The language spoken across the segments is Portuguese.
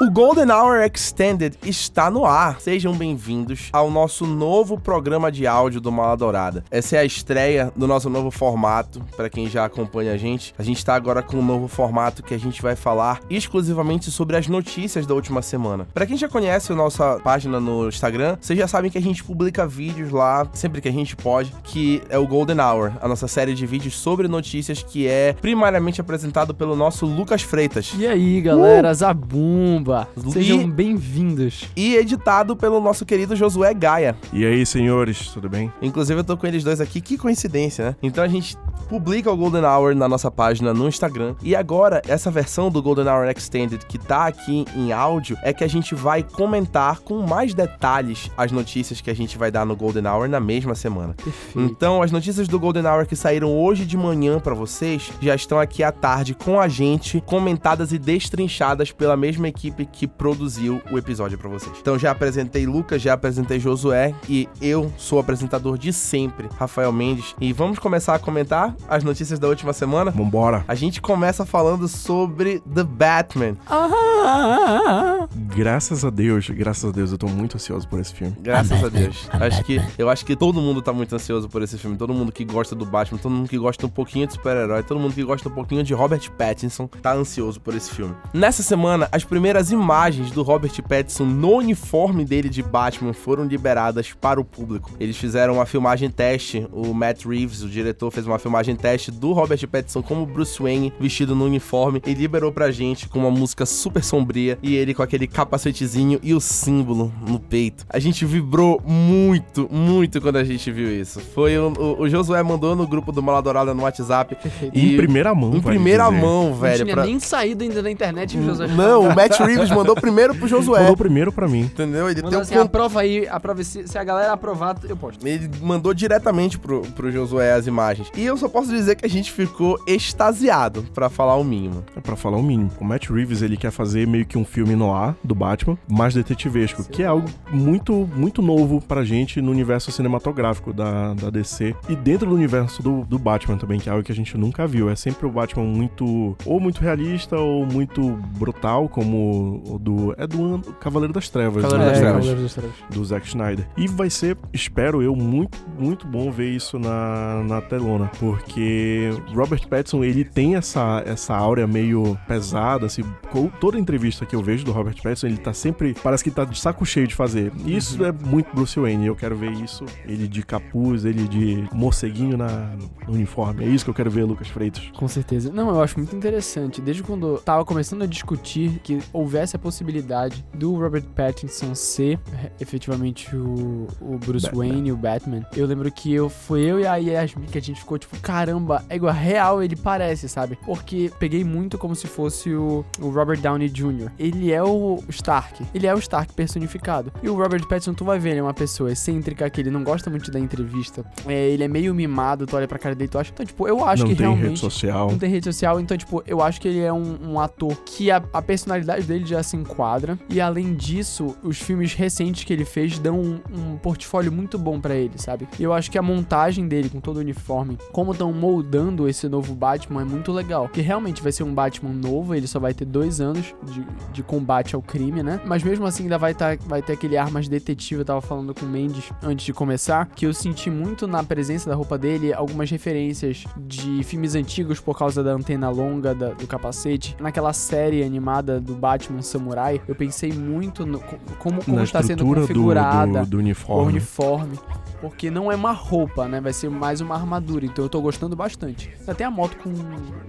O Golden Hour Extended está no ar. Sejam bem-vindos ao nosso novo programa de áudio do Mala Dourada. Essa é a estreia do nosso novo formato. Para quem já acompanha a gente, a gente está agora com um novo formato que a gente vai falar exclusivamente sobre as notícias da última semana. Para quem já conhece a nossa página no Instagram, vocês já sabem que a gente publica vídeos lá sempre que a gente pode, que é o Golden Hour, a nossa série de vídeos sobre notícias que é primariamente apresentado pelo nosso Lucas Freitas. E aí, galera, Zabumba! Sejam bem-vindos. E editado pelo nosso querido Josué Gaia. E aí, senhores, tudo bem? Inclusive, eu tô com eles dois aqui, que coincidência, né? Então a gente publica o Golden Hour na nossa página no Instagram. E agora, essa versão do Golden Hour Extended que tá aqui em áudio é que a gente vai comentar com mais detalhes as notícias que a gente vai dar no Golden Hour na mesma semana. Perfeito. Então, as notícias do Golden Hour que saíram hoje de manhã pra vocês já estão aqui à tarde com a gente, comentadas e destrinchadas pela mesma equipe que produziu o episódio pra vocês. Então, já apresentei Lucas, já apresentei Josué e eu sou o apresentador de sempre, Rafael Mendes. E vamos começar a comentar as notícias da última semana? Vambora. A gente começa falando sobre The Batman. Ah, Graças a Deus, graças a Deus, eu tô muito ansioso por esse filme. Graças a Deus. Acho que, eu acho que todo mundo tá muito ansioso por esse filme. Todo mundo que gosta do Batman, todo mundo que gosta um pouquinho de super-herói, todo mundo que gosta um pouquinho de Robert Pattinson tá ansioso por esse filme. Nessa semana, as primeiras imagens do Robert Pattinson no uniforme dele de Batman foram liberadas para o público. Eles fizeram uma filmagem teste, o Matt Reeves, o diretor, fez uma filmagem teste do Robert Pattinson como Bruce Wayne vestido no uniforme e liberou pra gente com uma música super sombria e ele com aquele capacetezinho e o símbolo no peito. A gente vibrou muito, muito quando a gente viu isso. Foi o, o, o Josué mandou no grupo do Maladourada no WhatsApp. Em primeira mão, Em primeira dizer. mão, Não velho. tinha pra- nem saído ainda da internet, o José. Não, o Matt Reeves mandou primeiro pro Josué. Mandou primeiro pra mim. Entendeu? Ele Mandou tem um assim, con- aprova aí, aprova se, se a galera aprovar, eu posto. Ele mandou diretamente pro, pro Josué as imagens. E eu só posso dizer que a gente ficou extasiado, pra falar o mínimo. É pra falar o mínimo. O Matt Reeves, ele quer fazer meio que um filme no ar do Batman, mais detetivesco, que é algo muito, muito novo pra gente no universo cinematográfico da, da DC. E dentro do universo do, do Batman também, que é algo que a gente nunca viu. É sempre o Batman muito, ou muito realista, ou muito brutal, como o do... É do Cavaleiro das Trevas. Cavaleiro né? das Trevas. Cavaleiro das Trevas. do Zack Snyder. E vai ser, espero eu, muito, muito bom ver isso na, na telona, porque Robert Pattinson, ele tem essa, essa áurea meio pesada, assim, com toda entrevista que eu vejo do Robert Pattinson, ele tá sempre, parece que tá de saco cheio de fazer. E isso é muito Bruce Wayne, eu quero ver isso, ele de capuz, ele de morceguinho na, no uniforme. É isso que eu quero ver, Lucas Freitas. Com certeza. Não, eu acho muito interessante. Desde quando eu tava começando a discutir que houvesse a possibilidade do Robert Pattinson ser eh, efetivamente o, o Bruce Batman. Wayne, o Batman, eu lembro que eu, foi eu e a Yasmin que a gente ficou tipo, caramba, é igual, real ele parece, sabe? Porque peguei muito como se fosse o, o Robert Downey Jr. Ele é o Stark. Ele é o Stark personificado. E o Robert Pattinson, tu vai ver, ele é uma pessoa excêntrica, que ele não gosta muito da entrevista. É, ele é meio mimado, tu olha pra cara dele, tu acha. Então, tipo, eu acho Não que tem realmente. rede social. Não tem rede social, então, tipo, eu acho que ele é um, um ator que a, a personalidade dele já se enquadra. E além disso, os filmes recentes que ele fez dão um, um portfólio muito bom pra ele, sabe? E eu acho que a montagem dele com todo o uniforme, como estão moldando esse novo Batman, é muito legal. Que realmente vai ser um Batman novo, ele só vai ter dois anos de, de combate ao crime, né? Mas mesmo assim, ainda vai, tá, vai ter aquele ar mais detetive. Eu tava falando com o Mendes antes de começar, que eu senti muito na presença da roupa dele algumas referências de filmes antigos por causa da antena longa, da- do capacete. Naquela série animada do Batman Samurai, eu pensei muito no, co- como, como está sendo estrutura do, configurada do, do o uniforme. Porque não é uma roupa, né? Vai ser mais uma armadura. Então eu tô gostando bastante. Até a moto com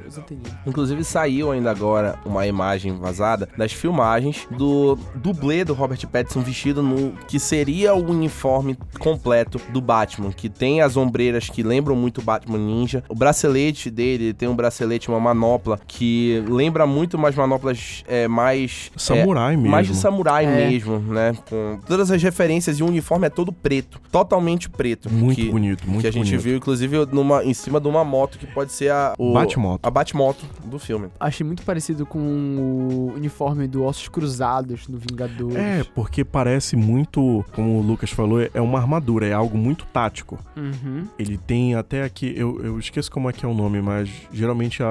os anteninhos. Inclusive saiu ainda agora uma imagem vazada das filmagens do dublê do Robert Pattinson vestido no que seria o uniforme completo do Batman, que tem as ombreiras que lembram muito o Batman Ninja. O bracelete dele ele tem um bracelete, uma manopla que lembra muito umas manoplas é, mais é, Samurai mesmo. mais de samurai É. mesmo, né? Com todas as referências e o uniforme é todo preto, totalmente preto. Muito que, bonito, muito que a gente bonito. viu, inclusive, numa, em cima de uma moto que pode ser a. O, Batmoto. A Batmoto do filme. Achei muito parecido com o uniforme do Ossos Cruzados, do Vingadores. É, porque parece muito, como o Lucas falou, é uma armadura, é algo muito tático. Uhum. Ele tem até aqui, eu, eu esqueço como é que é o nome, mas geralmente a,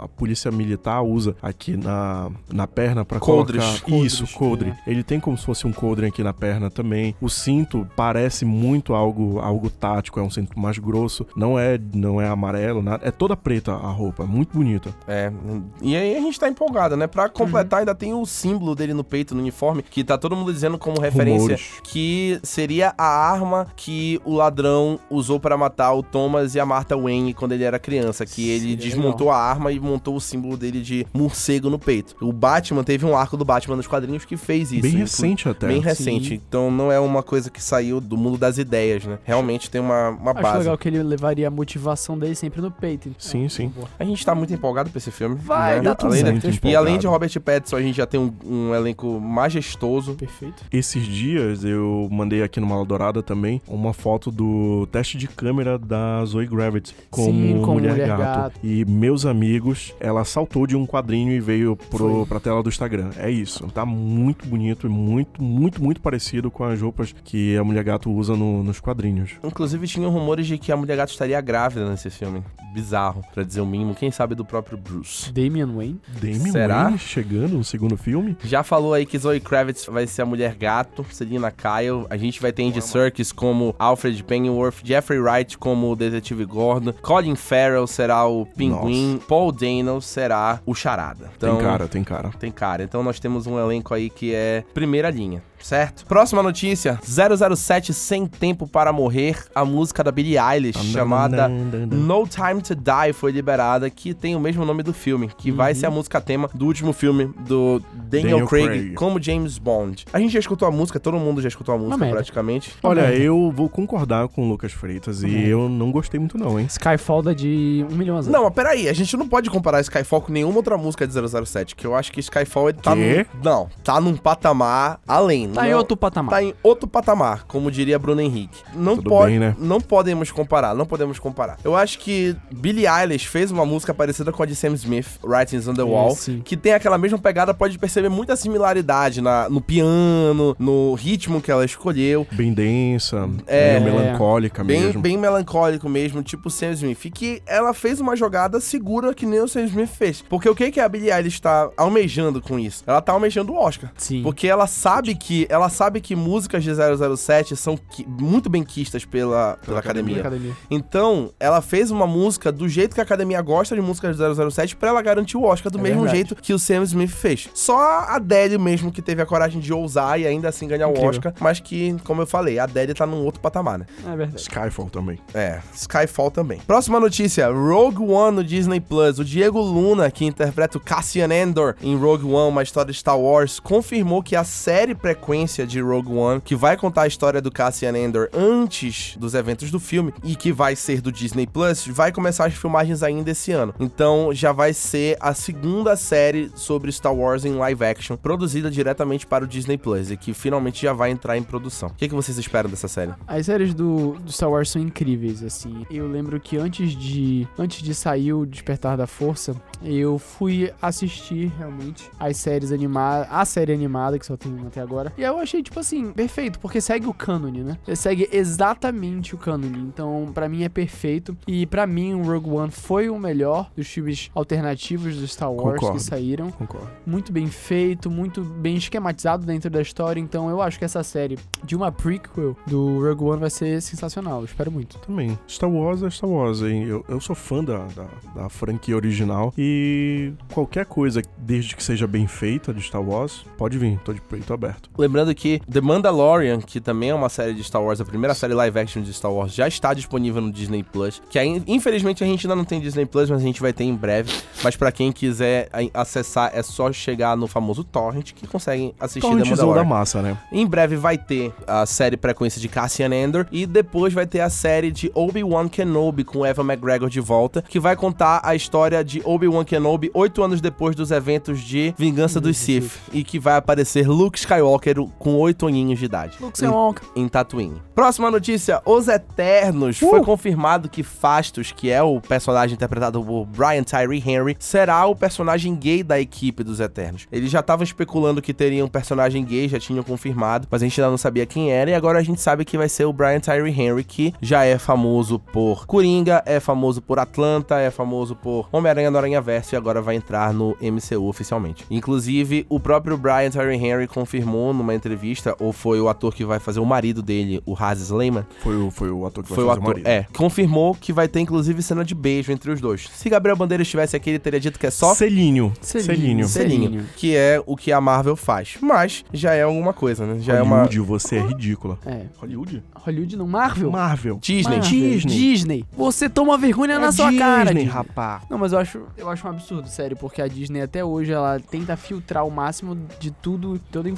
a polícia militar usa aqui na, na perna pra Coldres. colocar... Isso, Coldres, coldre. é. Ele tem como se fosse um coldre aqui na perna também. O cinto parece muito algo, algo tático, é um cinto mais grosso. Não é, não é amarelo, nada. É toda preta a roupa, é muito bonita. É, e aí a gente tá empolgado, né? Pra completar, ainda tem o símbolo dele no peito, no uniforme, que tá todo mundo dizendo como referência Rumores. que seria a arma que o ladrão usou para matar o Thomas e a Martha Wayne quando ele era criança, que ele desmontou a arma e montou o símbolo dele de morcego no peito. O Batman teve um arco do Batman nos quadrinhos que fez isso. Bem recente até. Bem recente, Sim. então não é uma coisa que saiu do mundo das ideias, né? Realmente tem uma, uma Acho base. legal que ele levaria a motivação dele sempre no peito. então. Sim, sim. A gente tá muito empolgado pra esse filme. Vai né? dar tudo Além E além de Robert Pattinson, a gente já tem um, um elenco majestoso. Perfeito. Esses dias eu mandei aqui no Mala Dourada também uma foto do teste de câmera da Zoe Gravity como, Sim, como mulher, Mulher gato. Gato. E meus amigos, ela saltou de um quadrinho e veio pro, Foi. pra tela do Instagram. É isso. Tá muito bonito e muito, muito, muito parecido com as roupas que a mulher gato usa no- nos quadrinhos. Inclusive, tinham rumores de que a mulher gato estaria grávida nesse filme. Bizarro, pra dizer o mínimo. Quem sabe do próprio Bruce. Damian Wayne. Damian Será? Wayne chegando no segundo filme? Já falou aí que Zoe Kravitz vai ser a mulher gato, Selina Kyle. A gente vai ter Andy Serkis como Alfred Pennyworth, Jeffrey Wright como o Detetive Gordon, Colin Farrell será o Pinguim, Paul Dano será o Charada. Então, tem cara, tem cara. Tem cara. Então nós temos um elenco aí que é primeira linha. Certo? Próxima notícia: 007 Sem Tempo para Morrer. A música da Billie Eilish, chamada No Time to Die, foi liberada, que tem o mesmo nome do filme, que vai ser a música tema do último filme do Daniel, Daniel Craig, Craig. como James Bond. A gente já escutou a música, todo mundo já escutou a música merda. praticamente. Olha, merda. eu vou concordar com o Lucas Freitas e merda. eu não gostei muito não, hein? Skyfall da de um milhão a zero. Não, mas peraí, a gente não pode comparar Skyfall com nenhuma outra música de 007, que eu acho que Skyfall ele tá Quê? num, Não, tá num patamar além. Tá em não- outro patamar. Tá em outro patamar, como diria Bruno Henrique. Não Tudo pode, bem, né? não podemos comparar, não podemos comparar. Eu acho que Billie Eilish fez uma música parecida com a de Sam Smith, Writings on the Wall, sim. que tem aquela mesma pegada, pode perceber muita similaridade na, no piano, no ritmo que ela escolheu. Bem densa, É. meio melancólica Bem, mesmo. bem melancólico mesmo, tipo Sam Smith. E que ela fez uma jogada segura que nem o Sam Smith fez. Porque o que, que a Billie Eilish tá almejando com isso? Ela tá almejando o Oscar. Sim. Porque ela sabe que ela sabe que músicas de 007 são qui- muito bem quistas pela, pela academia. Academia. Então, ela fez uma música do jeito que a academia gosta de músicas de 007 pra ela garantir o Oscar do É mesmo verdade. jeito que o Sam Smith fez. Só a Adele mesmo que teve a coragem de ousar e ainda assim ganhar Incrível. o Oscar, mas que, como eu falei, a Adele tá num outro patamar, né? É verdade. Skyfall também. É, Skyfall também. Próxima notícia: Rogue One no Disney Plus. O Diego Luna, que interpreta o Cassian Andor em Rogue One, uma história de Star Wars, confirmou que a série frequência de Rogue One, que vai contar a história do Cassian Andor antes dos eventos do filme e que vai ser do Disney Plus, vai começar as filmagens ainda esse ano. Então já vai ser a segunda série sobre Star Wars em live action, produzida diretamente para o Disney Plus e que finalmente já vai entrar em produção. O que, que vocês esperam dessa série? As séries do, do Star Wars são incríveis, assim. Eu lembro que antes de antes de sair o Despertar da Força, eu fui assistir realmente as séries animadas, a série animada que só tem uma até agora. E eu achei tipo assim, perfeito, porque segue o cânone, né? Ele segue exatamente o cânone. Então, pra mim é perfeito. E pra mim o Rogue One foi o melhor dos filmes alternativos do Star Wars Concordo. que saíram Concordo. muito bem feito, muito bem esquematizado dentro da história. Então eu acho que essa série de uma prequel do Rogue One vai ser sensacional. Eu espero muito. Também. Star Wars é Star Wars, hein? Eu, eu sou fã da, da, da franquia original e qualquer coisa, desde que seja bem feita de Star Wars, pode vir. Tô de peito aberto. Lembrando que The Mandalorian, que também é uma série de Star Wars, a primeira série live action de Star Wars, já está disponível no Disney Plus. Que aí, infelizmente a gente ainda não tem Disney Plus, mas a gente vai ter em breve. Mas pra quem quiser acessar, é só chegar no famoso Torrent que conseguem assistir The Torrentzão da Mandalorian. massa, né? Em breve vai ter a série frequência de Cassian Andor e depois vai ter a série de Obi-Wan Kenobi com Evan McGregor de volta, que vai contar a história de Obi-Wan Obi-Wan Kenobi oito anos depois dos eventos de Vingança dos Sith. E que vai aparecer Luke Skywalker com oito aninhos de idade. Luke Skywalker. Em, em Tatooine. Próxima notícia: Os Eternos. Foi confirmado que Fastos, que é o personagem interpretado por Brian Tyree Henry, será o personagem gay da equipe dos Eternos. Eles já estavam especulando que teria um personagem gay, já tinham confirmado, mas a gente ainda não sabia quem era. E agora a gente sabe que vai ser o Brian Tyree Henry, que já é famoso por Coringa, é famoso por Atlanta, é famoso por Homem-Aranha no Aranha Verso e agora vai entrar no MCU oficialmente. Inclusive, o próprio Brian Tyree Henry confirmou numa entrevista, ou foi o ator que vai fazer o marido dele, o Haz Slayman, Foi o, foi o ator que foi o vai fazer ator. o marido. É, confirmou que vai ter inclusive cena de beijo entre os dois. Se Gabriel Bandeira estivesse aqui, ele teria dito que é só Selinho. Selinho. Selinho. selinho, que é o que a Marvel faz. Mas já é alguma coisa, né? Já é uma Hollywood, você é ridícula. É. Hollywood? Hollywood não, Marvel. Marvel. Disney. Marvel. Disney. Disney. Você toma vergonha É na sua cara, Disney, Disney. rapá. Não, mas eu acho, eu acho um absurdo, sério, porque a Disney até hoje ela tenta filtrar o máximo de tudo, toda a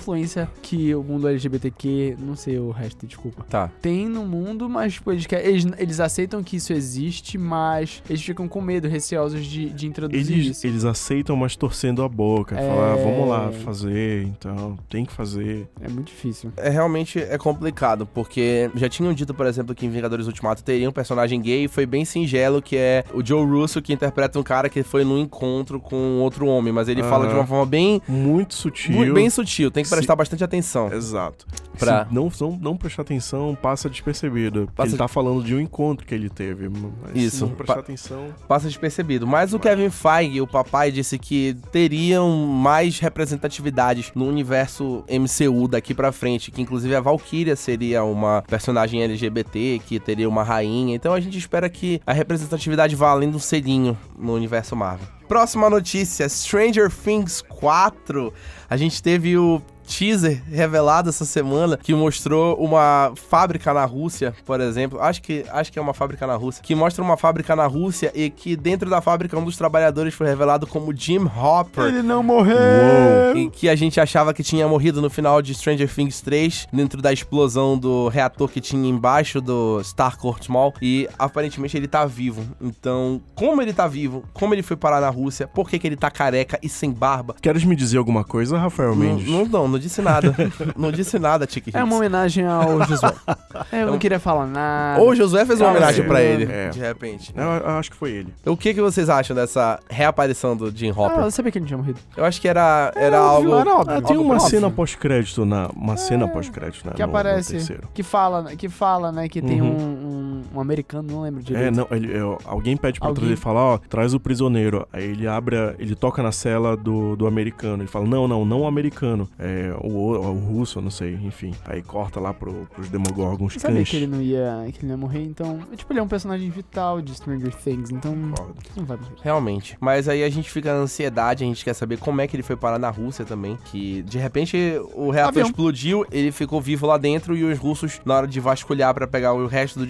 que o mundo LGBTQ, não sei o resto, desculpa. Tá. Tem no mundo, mas tipo, eles, querem- eles, eles aceitam que isso existe, mas eles ficam com medo, receosos de, de introduzir Eles, isso. eles aceitam, mas torcendo a boca. É. Falar, ah, vamos lá fazer, então, tem que fazer. É muito difícil. É realmente é complicado, porque já tinham dito, por exemplo, que em Vingadores Ultimato teria um personagem gay e foi bem singelo, que é o Joe Russo, que interpreta um cara que foi num encontro com outro homem, mas ele fala de uma forma bem, Muito sutil. muito bem sutil, tem que Se- prestar bastante atenção. Exato. Pra- Se não, não, não prestar atenção, passa despercebido. Passa- ele tá falando de um encontro que ele teve. Isso. Se não prestar Pa- atenção. Passa despercebido. Mas o Kevin Feige, o papai, disse que teriam mais representatividades no universo MCU daqui pra frente, que inclusive a Valkyria seria uma personagem LGBT, que teria uma rainha. Então a gente espera que a representatividade vá além do selinho no universo Marvel. Próxima notícia: Stranger Things 4. A gente teve o teaser revelado essa semana que mostrou uma fábrica na Rússia, por exemplo. Acho que, acho que é uma fábrica na Rússia. Que mostra uma fábrica na Rússia e que dentro da fábrica um dos trabalhadores foi revelado como Jim Hopper. não morreu! E que a gente achava que tinha morrido no final de Stranger Things 3, dentro da explosão do reator que tinha embaixo do Starcourt Mall. E aparentemente ele tá vivo. Então, como ele tá vivo, como ele foi parar na Rússia, por que, que ele tá careca e sem barba? Queres me dizer alguma coisa, Rafael Mendes? não, não, não disse nada. não disse nada, Tiki É uma homenagem ao Josué. É, eu não queria falar nada. Ou o Josué fez uma homenagem é, pra ele, é. de repente. Eu, eu acho que foi ele. O que, que vocês acham dessa reaparição do Jim Hopper? Ah, eu sabia que ele não tinha morrido. Eu acho que era, era É, algo. era óbvio. Ah, tem Óbvio, uma óbvio. cena pós-crédito na. Uma cena pós-crédito, né? Que no- no aparece, terceiro. que fala, que fala, né, que tem Uhum. um, um, um americano, não lembro direito. É, não, ele, é, alguém pede pra Alguém- trazer e fala, ó, traz o prisioneiro. Aí ele abre, a- ele toca na cela do, do americano. Ele fala, não, não, não o americano. É o, o, o russo, não sei, enfim. Aí corta lá pro, pros Demogorgons Eu sabia cães. que ele não ia, que ele ia morrer, então, tipo, ele é um personagem vital de Stranger Things, então não vai morrer. Realmente. Mas aí a gente fica na ansiedade, a gente quer saber como é que ele foi parar na Rússia também. Que de repente o reator Avião. explodiu, ele ficou vivo lá dentro e os russos, na hora de vasculhar pra pegar o resto dos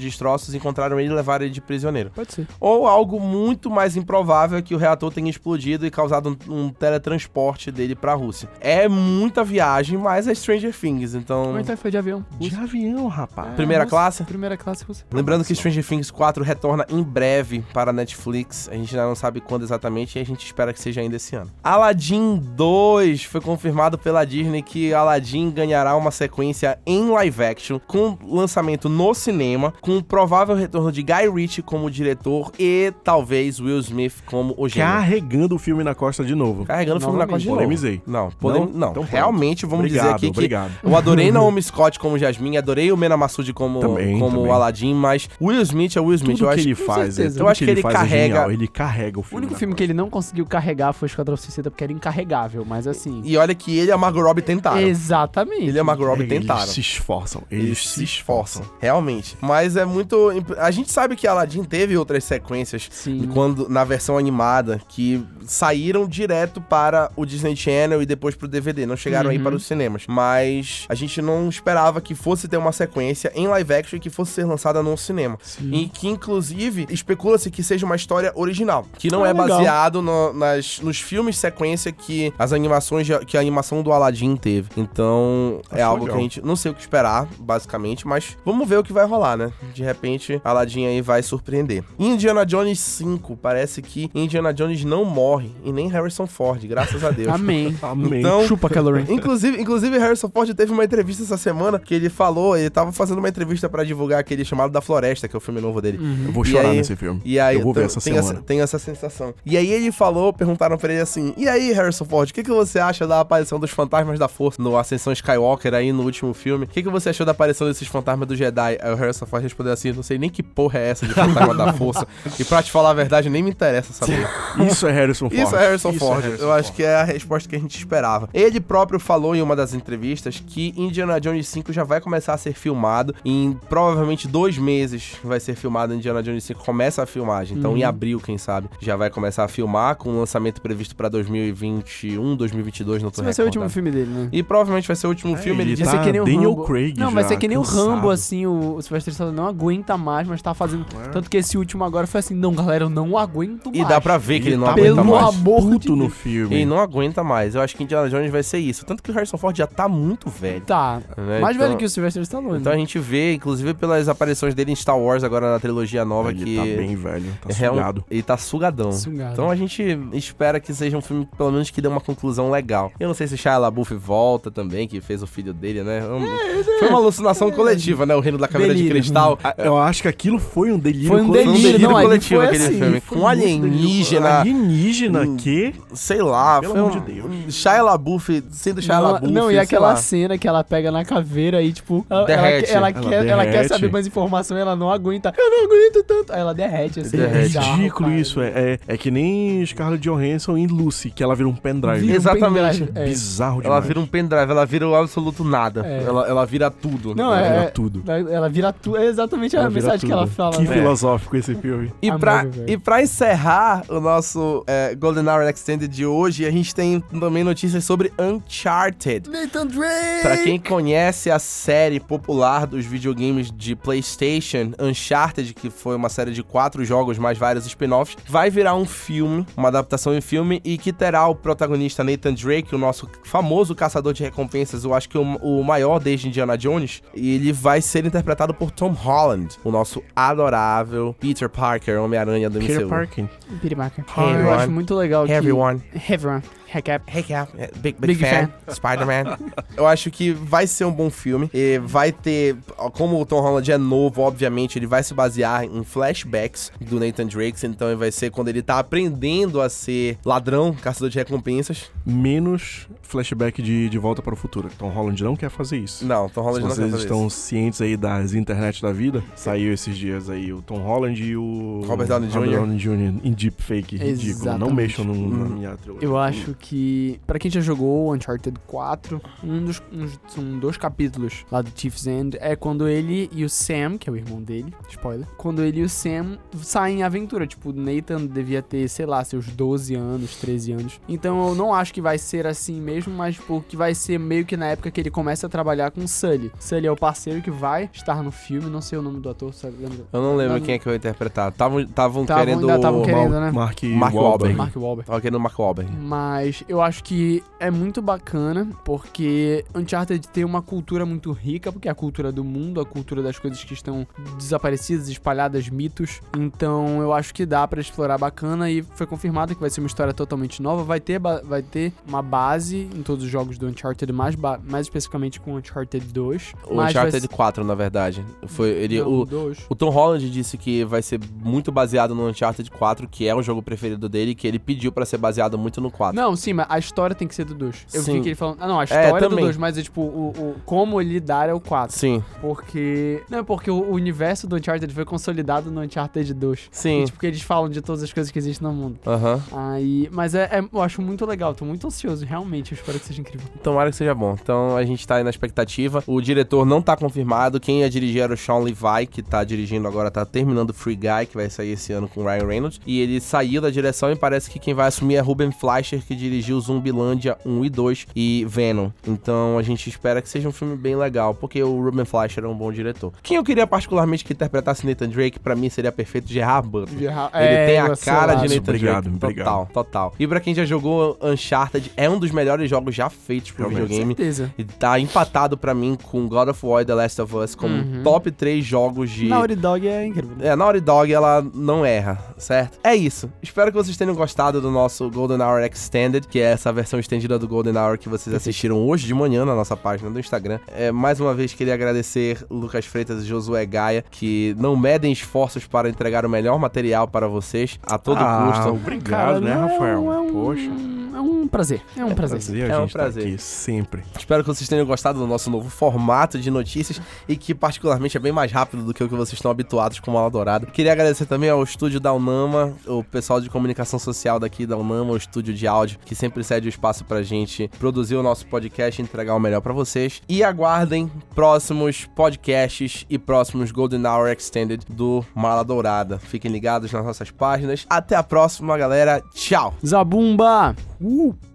encontraram ele e levaram ele de prisioneiro. Pode ser. Ou algo muito mais improvável é que o reator tenha explodido e causado um, um teletransporte dele pra Rússia. É muita viagem, mas é Stranger Things, então. Ou então foi de avião. De avião, rapaz. Primeira Nossa, classe? Primeira classe russa. Lembrando que Stranger Things 4 retorna em breve para a Netflix. A gente ainda não sabe quando exatamente e a gente espera que seja ainda esse ano. Aladdin 2 foi confirmado pela Disney que Aladdin ganhará uma sequência em live action com lançamento no cinema, com o provável retorno de Guy Ritchie como diretor e talvez Will Smith como o gênio. Carregando o filme na costa de novo. Carregando o filme na costa de novo. Polemizei. Não, polem... Não? não. Então realmente vamos Obrigado, dizer aqui obrigado. que eu adorei Naomi Scott como Jasmine, adorei o Mena Massoud como, Também, como também. o Aladdin, mas Will Smith é Will Smith. Tudo eu que acho ele faz, certeza. é, tudo Eu acho que que ele ele é carrega- genial. Ele carrega o O filme. único na filme que ele não conseguiu carregar foi Esquadrão Suicida, porque era incarregável, mas assim... E olha que ele e a Margot Robbie tentaram. Exatamente. Ele e a Margot Robbie Eles tentaram. se esforçam. Eles, Eles se esforçam, realmente. Mas é muito. Imp- A gente sabe que Aladdin teve outras sequências Sim. quando na versão animada que saíram direto para o Disney Channel e depois pro DVD, não chegaram aí Uhum. para os cinemas. Mas a gente não esperava que fosse ter uma sequência em live action que fosse ser lançada no cinema. Sim. E que, inclusive, especula-se que seja uma história original. Que não Ah, é legal. baseado no- nas, nos filmes sequência que as animações, de- que a animação do Aladdin teve. Então, é Acho algo legal. que a gente não sei o que esperar, basicamente, mas vamos ver o que vai rolar, né? De repente provavelmente Aladdin aí vai surpreender. Indiana Jones 5, parece que Indiana Jones não morre, e nem Harrison Ford, graças a Deus. Amém. Amém. Então, Chupa, Calorie. Inclusive, inclusive, Harrison Ford teve uma entrevista essa semana que ele falou, ele tava fazendo uma entrevista pra divulgar aquele chamado Da Floresta, que é o filme novo dele. eu vou chorar aí- nesse filme. E aí, eu vou ver essa tem semana. Essa, tem essa sensação. E aí ele falou, perguntaram pra ele assim: E aí, Harrison Ford, o que, que você acha da aparição dos fantasmas da força no Ascensão Skywalker aí no último filme? O que, que você achou da aparição desses fantasmas do Jedi? Aí o Harrison Ford respondeu assim: Não sei nem que porra é essa de fantasma da força. E pra te falar a verdade, nem me interessa saber. Isso é Harrison Ford. Isso é Harrison Isso Ford. Harrison Eu acho Ford. que é a resposta que a gente esperava. Ele próprio falou em uma das entrevistas que Indiana Jones 5 já vai começar a ser filmado. Em provavelmente dois meses vai ser filmado Indiana Jones 5. Começa a filmagem. Então, Uhum. em abril, quem sabe, já vai começar a filmar com o lançamento previsto pra 2021, 2022, não tô Esse vai ser o último filme dele, né? E provavelmente vai ser o último É, filme. Ele ele disse Vai ser tá que nem o Daniel Rambo. Craig não, vai ser que nem o. Rambo, assim, o, o Sylvester Stallone não aguenta mais, mas tá fazendo... É. Tanto que esse último agora foi assim, não, galera, eu não aguento E mais. dá pra ver que ele não tá aguenta pelo mais. amor de puto no Deus. filme. Ele não aguenta mais. Eu acho que Indiana Jones vai ser isso. Tanto que o Harrison Ford já tá muito velho. Tá, né? mais Então- velho que o Sylvester Stallone. Então a gente vê, inclusive pelas aparições dele em Star Wars agora na trilogia nova, Ele que tá bem velho, tá é um- sugado. ele tá sugadão. Sugado. Então a gente espera que seja um filme, pelo menos, que dê uma conclusão legal. Eu não sei se Shia LaBeouf volta também, que fez o filho dele, né? Um- Foi uma alucinação coletiva, né? O Reino da Caveira de. Cristal. Ah, Eu acho que aquilo foi um delírio Foi um coletivo. Foi um delírio, delírio não, ali coletivo foi aquele assim, filme. Foi Com muito alienígena, Alienígena Hum. que... sei lá. Pelo foi amor um, de Deus. um Shia LaBeouf sendo Shia não, LaBeouf. não, e sei aquela lá. cena que ela pega na caveira e, tipo, ela, ela, Derrete. ela Ela quer, ela quer derrete. saber mais informação e ela não aguenta. Eu não aguento tanto. Aí ela derrete, assim. Derrete. É bizarro, ridículo cara. isso. É, é, é que nem Scarlett Johansson em Lucy, que ela vira um pendrive. Vira um Exatamente. pendrive, é. Bizarro Ela demais. vira um pendrive, ela vira o absoluto nada. É. Ela, ela vira tudo. Não, Ela é, vira é- tudo. Ela vira tudo. É exatamente a mensagem que ela tudo. fala. Que né? filosófico esse filme. E pra, e pra encerrar o nosso é, Golden Hour Extended de hoje, a gente tem também notícias sobre Uncharted. Nathan Drake! Pra quem conhece a série popular dos videogames de PlayStation, Uncharted, que foi uma série de quatro jogos mais vários spin-offs, vai virar um filme, uma adaptação em filme, e que terá o protagonista Nathan Drake, o nosso famoso caçador de recompensas, eu acho que o, o maior desde Indiana Jones, e ele vai ser interpretado por Tom Holland, o nosso adorável Peter Parker, Homem-Aranha do Peter MCU. Parker. Peter Parker. Hey, Eu everyone. acho muito legal Hey que... everyone. Everyone. Recap. Hey Cap, é, big, big, Big fan, Spider-Man. Eu acho que vai ser um bom filme. E vai ter, como o Tom Holland é novo, obviamente, ele vai se basear em flashbacks do Nathan Drake. Então vai ser quando ele tá aprendendo a ser ladrão, caçador de recompensas. Menos flashback de, de Volta para o Futuro. Tom Holland não quer fazer isso. Não, Tom Holland Se não quer vocês fazer estão isso. cientes aí das internet da vida, saiu esses dias aí o Tom Holland e o Robert Downey Jr. Downey Jr. em deepfake ridículo. Não Exatamente. mexam no, na Hum. minha trilogia. Eu acho que, pra quem já jogou Uncharted 4, um dos são dois capítulos lá do Chief's End é quando ele e o Sam, que é o irmão dele, spoiler, quando ele e o Sam saem em aventura. Tipo, o Nathan devia ter, sei lá, seus 12 anos, 13 anos. Então eu não acho que vai ser assim mesmo, mas tipo, que vai ser meio que na época que ele começa a trabalhar com o Sully. Sully é o parceiro que vai estar no filme, não sei o nome do ator, sabe? Lembra? Eu não lembro Não- quem é que eu ia interpretar. Estavam Tavam- querendo. ainda tavam querendo, né? Mark, Mark Wahlberg. Wahlberg. Mark Wahlberg. Tava querendo o Mark Wahlberg. Mas eu acho que é muito bacana, porque Uncharted tem uma cultura muito rica, porque é a cultura do mundo, a cultura das coisas que estão desaparecidas, espalhadas, mitos. Então eu acho que dá pra explorar bacana e foi confirmado que vai ser uma história totalmente nova. Vai ter, vai ter uma base em todos os jogos do Uncharted, mais, mais especificamente com Uncharted 2. O mas Uncharted ser- 4, na verdade. Foi ele. Não, o. O Tom Holland disse que vai ser muito baseado no Uncharted 4, que é o jogo preferido dele, que ele pediu pra ser baseado muito no 4. Não, sim, mas a história tem que ser do 2. Eu Sim. vi que ele falando. Ah, não, a história é do também. 2, mas é tipo, o, o- como ele lidar é o 4. Sim, Porque. Não, porque o universo do Uncharted foi consolidado no Uncharted 2. sim. E, tipo, que eles falam de todas as coisas que existem no mundo. Aham. Aí. Mas é, é- eu acho muito legal, tô muito ansioso, realmente. Eu espero que seja incrível. Tomara que seja bom. Então a gente tá aí na expectativa. O diretor não tá confirmado. Quem ia dirigir era o Sean Levi, que tá dirigindo agora, tá terminando Free Guy, que vai sair esse ano com o Ryan Reynolds. E ele saiu da direção e parece que quem vai assumir é Ruben Fleischer, que dirigiu Zumbilândia 1 e 2 e Venom. Então a gente espera que seja um filme bem legal, porque o Ruben Fleischer é um bom diretor. Quem eu queria particularmente que interpretasse Nathan Drake, pra mim seria perfeito Gerard Butler. Ele É, tem a cara lá. de Nathan Obrigado, Drake. obrigado. Total, total. E pra quem já jogou Uncharted, é um dos melhores jogos já feitos pro Realmente. videogame. certeza. E tá empatado pra mim com God of War e The Last of Us como Uhum. top 3 jogos hoje. Naughty Dog é incrível. É, Naughty Dog, ela não erra, certo? É isso. Espero que vocês tenham gostado do nosso Golden Hour Extended, que é essa versão estendida do Golden Hour que vocês assistiram hoje de manhã na nossa página do Instagram. É, mais uma vez, queria agradecer Lucas Freitas e Josué Gaia, que não medem esforços para entregar o melhor material para vocês a todo ah, custo. obrigado, Cara, né, não é Rafael? um- Poxa. É um prazer. É um prazer. Prazer a É um tá prazer. aqui sempre. Espero que vocês tenham gostado do nosso novo formato de notícias e que, particularmente, é bem mais rápido do que o que vocês estão habituados com o Mala Dourada. Queria agradecer também ao estúdio da Unama, o pessoal de comunicação social daqui da Unama, o estúdio de áudio, que sempre cede o espaço pra gente produzir o nosso podcast e entregar o melhor pra vocês. E aguardem próximos podcasts e próximos Golden Hour Extended do Mala Dourada. Fiquem ligados nas nossas páginas. Até a próxima, galera. Tchau! Zabumba! Uh!